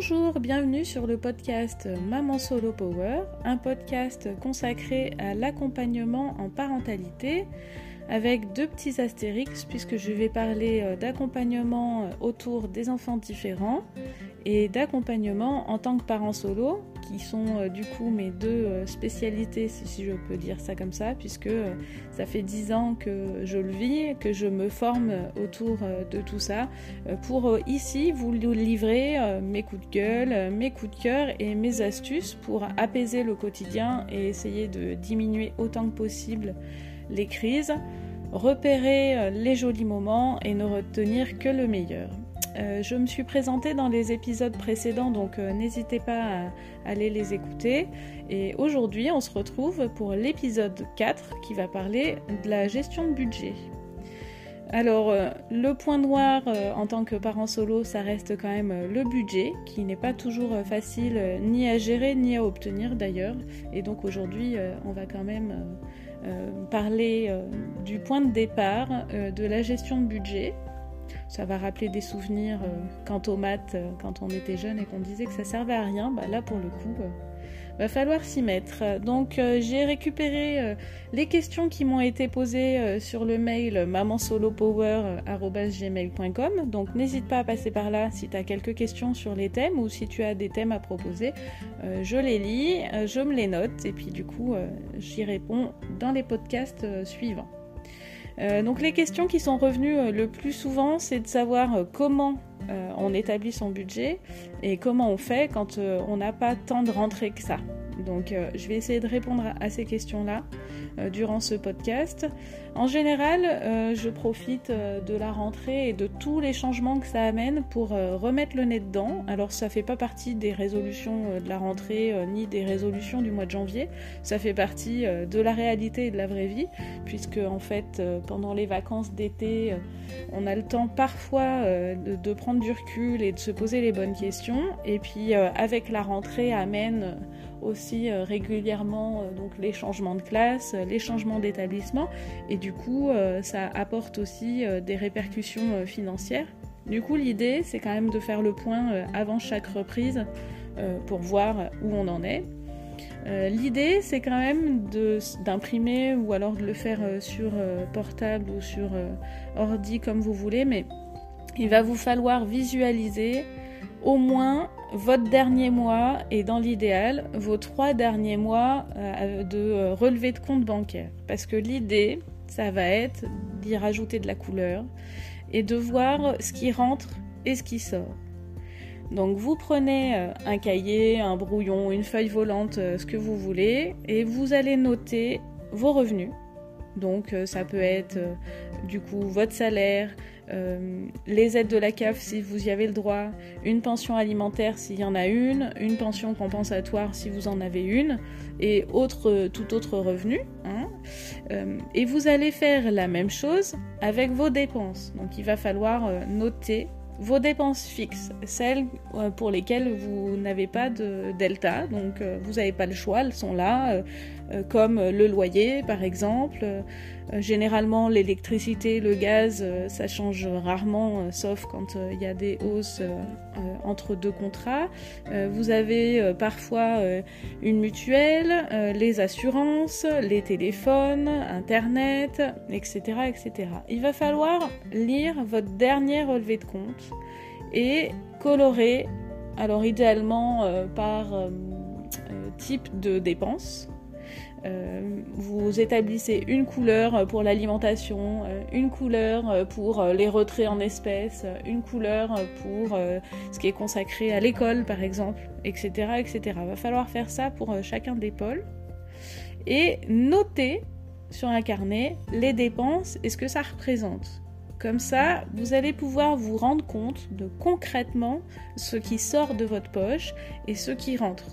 bonjour, bienvenue sur le podcast Maman Solo Power, un podcast consacré à l'accompagnement en parentalité avec deux petits astérix puisque je vais parler euh, d'accompagnement euh, autour des enfants différents et d'accompagnement en tant que parent solo, qui sont euh, du coup mes deux spécialités, si je peux dire ça comme ça, puisque ça fait dix ans que je le vis, que je me forme autour de tout ça, pour ici vous livrer mes coups de gueule, mes coups de cœur et mes astuces pour apaiser le quotidien et essayer de diminuer autant que possible les crises, repérer euh, les jolis moments et ne retenir que le meilleur. Euh, je me suis présentée dans les épisodes précédents, donc euh, n'hésitez pas à, aller les écouter. Et aujourd'hui, on se retrouve pour l'épisode 4 qui va parler de la gestion de budget. Alors, le point noir en tant que parent solo, ça reste quand même le budget, qui n'est pas toujours facile ni à gérer ni à obtenir d'ailleurs. Et donc aujourd'hui, on va quand même euh, parler euh, du point de départ euh, de la gestion de budget. Ça va rappeler des souvenirs quant aux maths quand on était jeune et qu'on disait que ça servait à rien. Bah là, pour le coup, va falloir s'y mettre. Donc euh, j'ai récupéré euh, les questions qui m'ont été posées euh, sur le mail mamansolopower.gmail.com. Donc n'hésite pas à passer par là si tu as quelques questions sur les thèmes ou si tu as des thèmes à proposer. je les lis, je me les note et puis du coup j'y réponds dans les podcasts suivants. Donc les questions qui sont revenues le plus souvent, c'est de savoir comment euh, on établit son budget et comment on fait quand euh, on n'a pas tant de rentrées que ça. Donc euh, je vais essayer de répondre à ces questions-là durant ce podcast. En général, je profite de la rentrée et de tous les changements que ça amène pour remettre le nez dedans. Alors ça fait pas partie des résolutions de la rentrée ni des résolutions du mois de janvier. Ça fait partie de la réalité et de la vraie vie, puisque en fait pendant les vacances d'été, on a le temps parfois de prendre du recul et de se poser les bonnes questions. Et puis euh, avec la rentrée amène aussi euh, régulièrement euh, donc les changements de classe, les changements d'établissement et du coup ça apporte aussi des répercussions financières. Du coup l'idée c'est quand même de faire le point avant chaque reprise pour voir où on en est. L'idée, c'est quand même d'imprimer ou alors de le faire sur portable ou sur ordi comme vous voulez, mais il va vous falloir visualiser au moins votre dernier mois et dans l'idéal vos trois derniers mois euh, de euh, relevé de compte bancaire. Parce que l'idée, ça va être d'y rajouter de la couleur et de voir ce qui rentre et ce qui sort. Donc vous prenez euh, un cahier, un brouillon, une feuille volante, ce que vous voulez, et vous allez noter vos revenus. Donc ça peut être du coup votre salaire, euh, les aides de la CAF si vous y avez le droit, une pension alimentaire s'il y en a une, une pension compensatoire si vous en avez une, et autre, tout autre revenu. Hein. Euh, et vous allez faire la même chose avec vos dépenses. Donc il va falloir euh, noter vos dépenses fixes, celles pour lesquelles vous n'avez pas de delta, donc vous n'avez pas le choix, elles sont là, comme le loyer par exemple, euh, généralement, l'électricité, le gaz, euh, ça change rarement, euh, sauf quand il y a des hausses entre deux contrats. vous avez parfois une mutuelle, les assurances, les téléphones, Internet, etc., etc. Il va falloir lire votre dernier relevé de compte et colorer, alors idéalement par type de dépenses. Euh, vous établissez une couleur pour l'alimentation, euh, une couleur euh, pour les retraits en espèces, une couleur pour ce qui est consacré à l'école par exemple, etc., etc. Va falloir faire ça pour chacun des pôles et noter sur un carnet les dépenses et ce que ça représente. Comme ça, vous allez pouvoir vous rendre compte de concrètement ce qui sort de votre poche et ce qui rentre.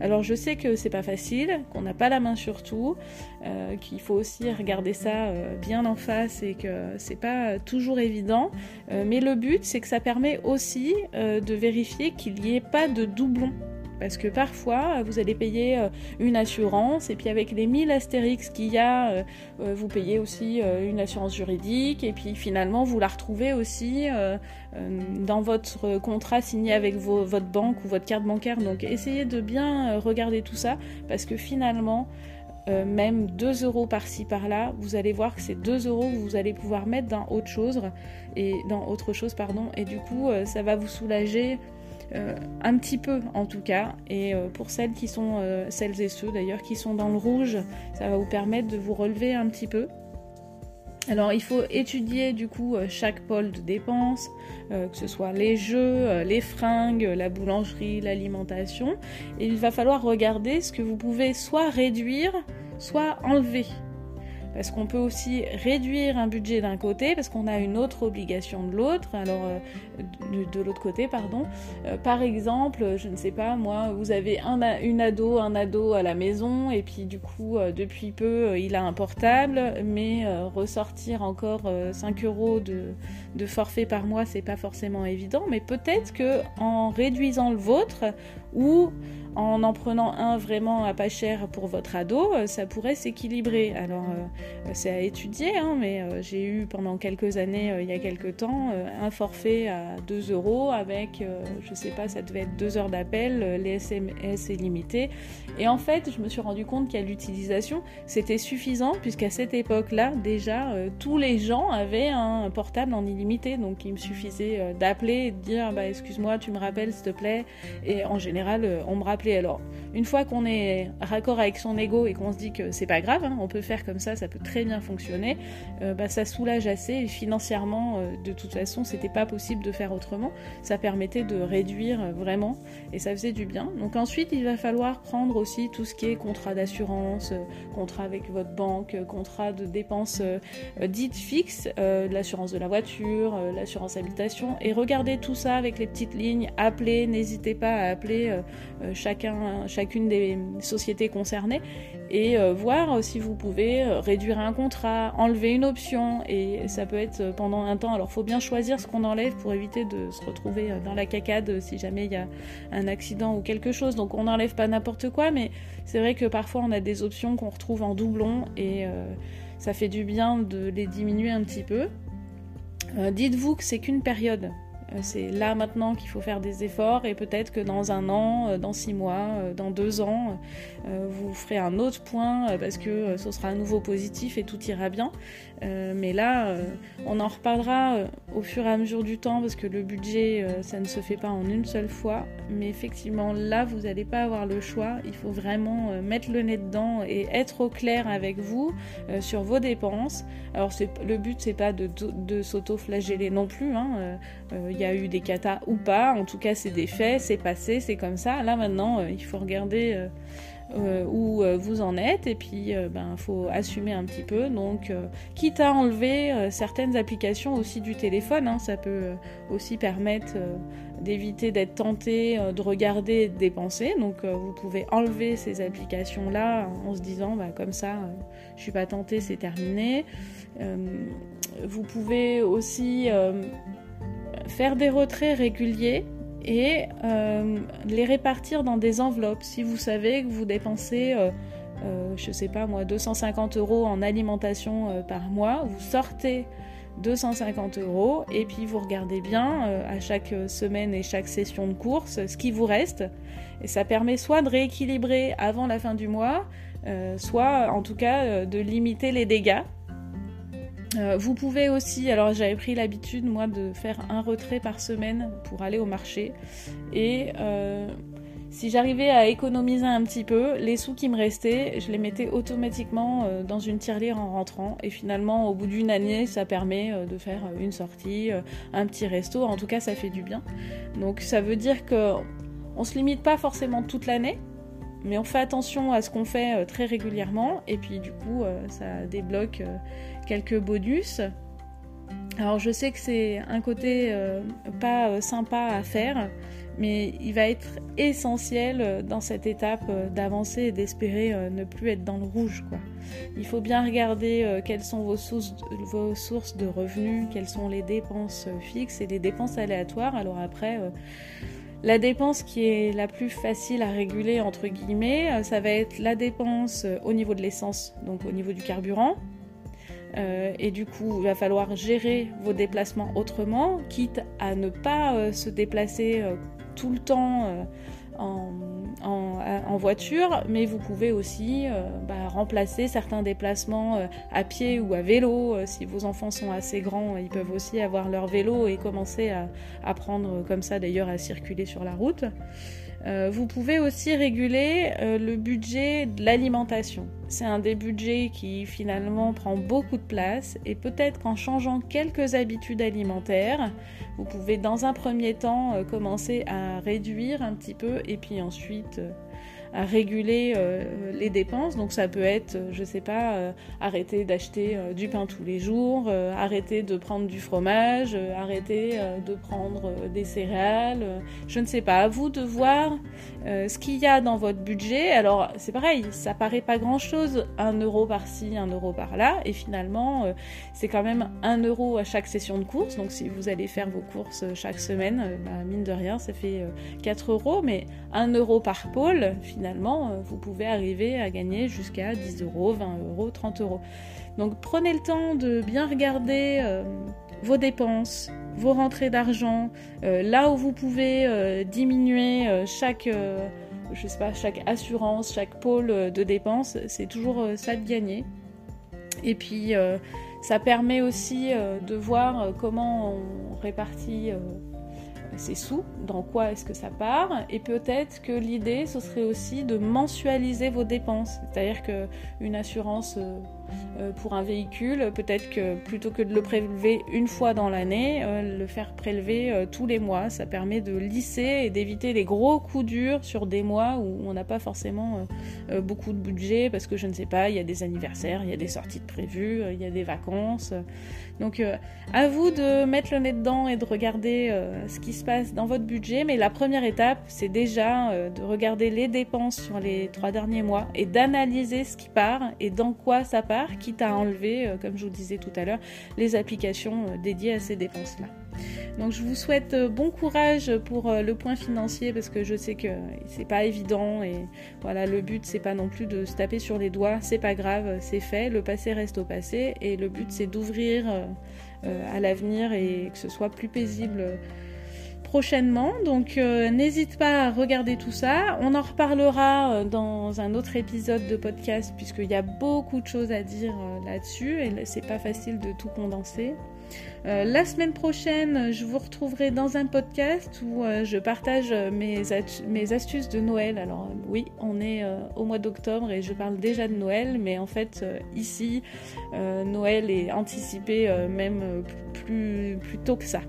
Alors je sais que c'est pas facile, qu'on n'a pas la main sur tout, euh, qu'il faut aussi regarder ça euh, bien en face et que c'est pas toujours évident. Euh, mais le but c'est que ça permet aussi de vérifier qu'il n'y ait pas de doublons Parce que parfois, vous allez payer une assurance, et puis avec les 1000 astérix qu'il y a, vous payez aussi une assurance juridique, et puis finalement, vous la retrouvez aussi dans votre contrat signé avec votre banque ou votre carte bancaire. Donc essayez de bien regarder tout ça, parce que finalement, euh, même 2 euros par-ci par-là, vous allez voir que c'est 2 euros que vous allez pouvoir mettre dans autre chose et dans autre chose pardon et du coup euh, ça va vous soulager euh, un petit peu en tout cas et pour celles qui sont celles et ceux d'ailleurs qui sont dans le rouge, ça va vous permettre de vous relever un petit peu. Alors il faut étudier du coup chaque pôle de dépenses, que ce soit les jeux, les fringues, la boulangerie, l'alimentation, et il va falloir regarder ce que vous pouvez soit réduire, soit enlever. Parce qu'on peut aussi réduire un budget d'un côté, parce qu'on a une autre obligation de l'autre, alors euh, de, l'autre côté, pardon. Euh, par exemple, je ne sais pas, moi, vous avez un, une ado, un ado à la maison, et puis du coup, euh, depuis peu, il a un portable, mais ressortir encore 5 euros de, de forfait par mois, c'est pas forcément évident, mais peut-être que en réduisant le vôtre, ou en en prenant un vraiment à pas cher pour votre ado, euh, ça pourrait s'équilibrer. Alors euh, c'est à étudier, hein, mais euh, j'ai eu pendant quelques années, il y a quelques temps, un forfait à 2 euros avec, je sais pas, ça devait être 2 heures d'appel, les SMS illimités. Et en fait, je me suis rendu compte qu'à l'utilisation, c'était suffisant, puisqu'à cette époque-là, déjà, tous les gens avaient un portable en illimité. Donc il me suffisait d'appeler et de dire, bah, excuse-moi, tu me rappelles, s'il te plaît. Et en général, on me alors, une fois qu'on est raccord avec son ego et qu'on se dit que c'est pas grave, hein, on peut faire comme ça, ça peut très bien fonctionner, euh, bah, ça soulage assez. Et financièrement, euh, de toute façon, c'était pas possible de faire autrement. Ça permettait de réduire euh, vraiment et ça faisait du bien. Donc ensuite, il va falloir prendre aussi tout ce qui est contrat d'assurance, contrat avec votre banque, contrat de dépenses dites fixes, l'assurance de la voiture, l'assurance habitation, et regarder tout ça avec les petites lignes. Appelez, n'hésitez pas à appeler chaque chacune des sociétés concernées et euh, voir si vous pouvez euh, réduire un contrat, enlever une option et ça peut être pendant un temps. Alors faut bien choisir ce qu'on enlève pour éviter de se retrouver euh, dans la cacade si jamais il y a un accident ou quelque chose. Donc on n'enlève pas n'importe quoi, mais c'est vrai que parfois on a des options qu'on retrouve en doublon et ça fait du bien de les diminuer un petit peu. Dites-vous que c'est qu'une période. Euh, c'est là maintenant qu'il faut faire des efforts et peut-être que dans un an, euh, dans six mois, euh, dans deux ans, vous ferez un autre point parce que ce sera à nouveau positif et tout ira bien. mais là, on en reparlera au fur et à mesure du temps parce que le budget, ça ne se fait pas en une seule fois. Mais effectivement, là, vous n'allez pas avoir le choix. Il faut vraiment mettre le nez dedans et être au clair avec vous sur vos dépenses. Alors, le but, c'est pas de, s'auto-flageller non plus. Hein il y a eu des katas ou pas, en tout cas c'est des faits, c'est passé, c'est comme ça. Là maintenant, euh, il faut regarder euh, euh, où vous en êtes et puis il ben, faut assumer un petit peu. Donc, quitte à enlever certaines applications aussi du téléphone, hein, ça peut aussi permettre d'éviter d'être tenté de regarder et de dépenser. Donc, vous pouvez enlever ces applications-là en se disant, bah, comme ça, je suis pas tenté, c'est terminé. vous pouvez aussi faire des retraits réguliers et euh, les répartir dans des enveloppes. Si vous savez que vous dépensez, euh, euh, je sais pas moi, 250 euros en alimentation par mois, vous sortez 250 euros et puis vous regardez bien à chaque semaine et chaque session de course ce qui vous reste. Et ça permet soit de rééquilibrer avant la fin du mois, soit en tout cas de limiter les dégâts euh, vous pouvez aussi, alors j'avais pris l'habitude moi de faire un retrait par semaine pour aller au marché. Et euh, si j'arrivais à économiser un petit peu, les sous qui me restaient, je les mettais automatiquement euh, dans une tirelire en rentrant. Et finalement au bout d'une année ça permet de faire une sortie, un petit resto, en tout cas ça fait du bien. Donc ça veut dire que on se limite pas forcément toute l'année, mais on fait attention à ce qu'on fait très régulièrement et puis du coup ça débloque quelques bonus. Alors je sais que c'est un côté euh, pas euh, sympa à faire, mais il va être essentiel euh, dans cette étape d'avancer et d'espérer ne plus être dans le rouge. Il faut bien regarder quelles sont vos sources, vos sources de revenus, quelles sont les dépenses fixes et les dépenses aléatoires. Alors après, La dépense qui est la plus facile à réguler, entre guillemets, ça va être la dépense au niveau de l'essence, donc au niveau du carburant. et du coup, il va falloir gérer vos déplacements autrement, quitte à ne pas se déplacer tout le temps en, voiture, mais vous pouvez aussi euh, bah, remplacer certains déplacements euh, à pied ou à vélo. Euh, si vos enfants sont assez grands, ils peuvent aussi avoir leur vélo et commencer à apprendre comme ça d'ailleurs à circuler sur la route. Euh, vous pouvez aussi réguler euh, le budget de l'alimentation. C'est un des budgets qui finalement prend beaucoup de place et peut-être qu'en changeant quelques habitudes alimentaires, vous pouvez dans un premier temps euh, commencer à réduire un petit peu et puis ensuite à réguler euh, les dépenses. Donc ça peut être, euh, je sais pas, euh, arrêter d'acheter du pain tous les jours, arrêter de prendre du fromage, arrêter de prendre des céréales. je ne sais pas. À vous de voir ce qu'il y a dans votre budget. Alors c'est pareil, ça paraît pas grand chose, un euro par-ci, un euro par-là, et finalement c'est quand même un euro à chaque session de course. Donc si vous allez faire vos courses chaque semaine, bah, mine de rien, ça fait 4 euros, mais un euro par pôle, finalement finalement, euh, vous pouvez arriver à gagner jusqu'à 10 euros, 20 euros, 30 euros. Donc prenez le temps de bien regarder euh, vos dépenses, vos rentrées d'argent, euh, là où vous pouvez diminuer chaque, je sais pas, chaque assurance, chaque pôle de dépenses, c'est toujours ça de gagner. Et puis ça permet aussi de voir comment on répartit c'est sous, dans quoi est-ce que ça part, et peut-être que l'idée, ce serait aussi de mensualiser vos dépenses. C'est-à-dire qu'une assurance euh, euh, pour un véhicule, peut-être que plutôt que de le prélever une fois dans l'année, euh, le faire prélever tous les mois, ça permet de lisser et d'éviter les gros coups durs sur des mois où on n'a pas forcément beaucoup de budget, parce que je ne sais pas, il y a des anniversaires, il y a des sorties de prévues, il y a des vacances. Donc à vous de mettre le nez dedans et de regarder ce qui se passe dans votre budget, mais la première étape, c'est déjà euh, de regarder les dépenses sur les trois derniers mois et d'analyser ce qui part et dans quoi ça part, quitte à enlever, euh, comme je vous disais tout à l'heure, les applications euh, dédiées à ces dépenses-là. Donc je vous souhaite bon courage pour le point financier parce que je sais que c'est pas évident et voilà le but c'est pas non plus de se taper sur les doigts, c'est pas grave, c'est fait, le passé reste au passé et le but c'est d'ouvrir à l'avenir et que ce soit plus paisible prochainement. Donc euh, n'hésite pas à regarder tout ça. On en reparlera euh, dans un autre épisode de podcast puisqu'il y a beaucoup de choses à dire euh, là-dessus et c'est pas facile de tout condenser. la semaine prochaine, je vous retrouverai dans un podcast où je partage mes, mes, astuces de Noël. Alors oui, on est au mois d'octobre et je parle déjà de Noël, mais en fait ici, Noël est anticipé même plus, plus tôt que ça.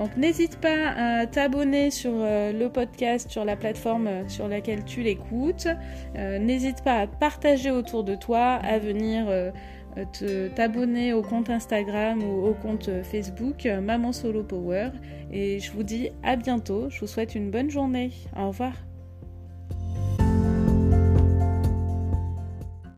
Donc n'hésite pas à t'abonner sur euh, le podcast, sur la plateforme euh, sur laquelle tu l'écoutes. Euh, n'hésite pas à partager autour de toi, à venir t'abonner au compte Instagram ou au compte Facebook Maman Solo Power. Et je vous dis à bientôt. Je vous souhaite une bonne journée. Au revoir.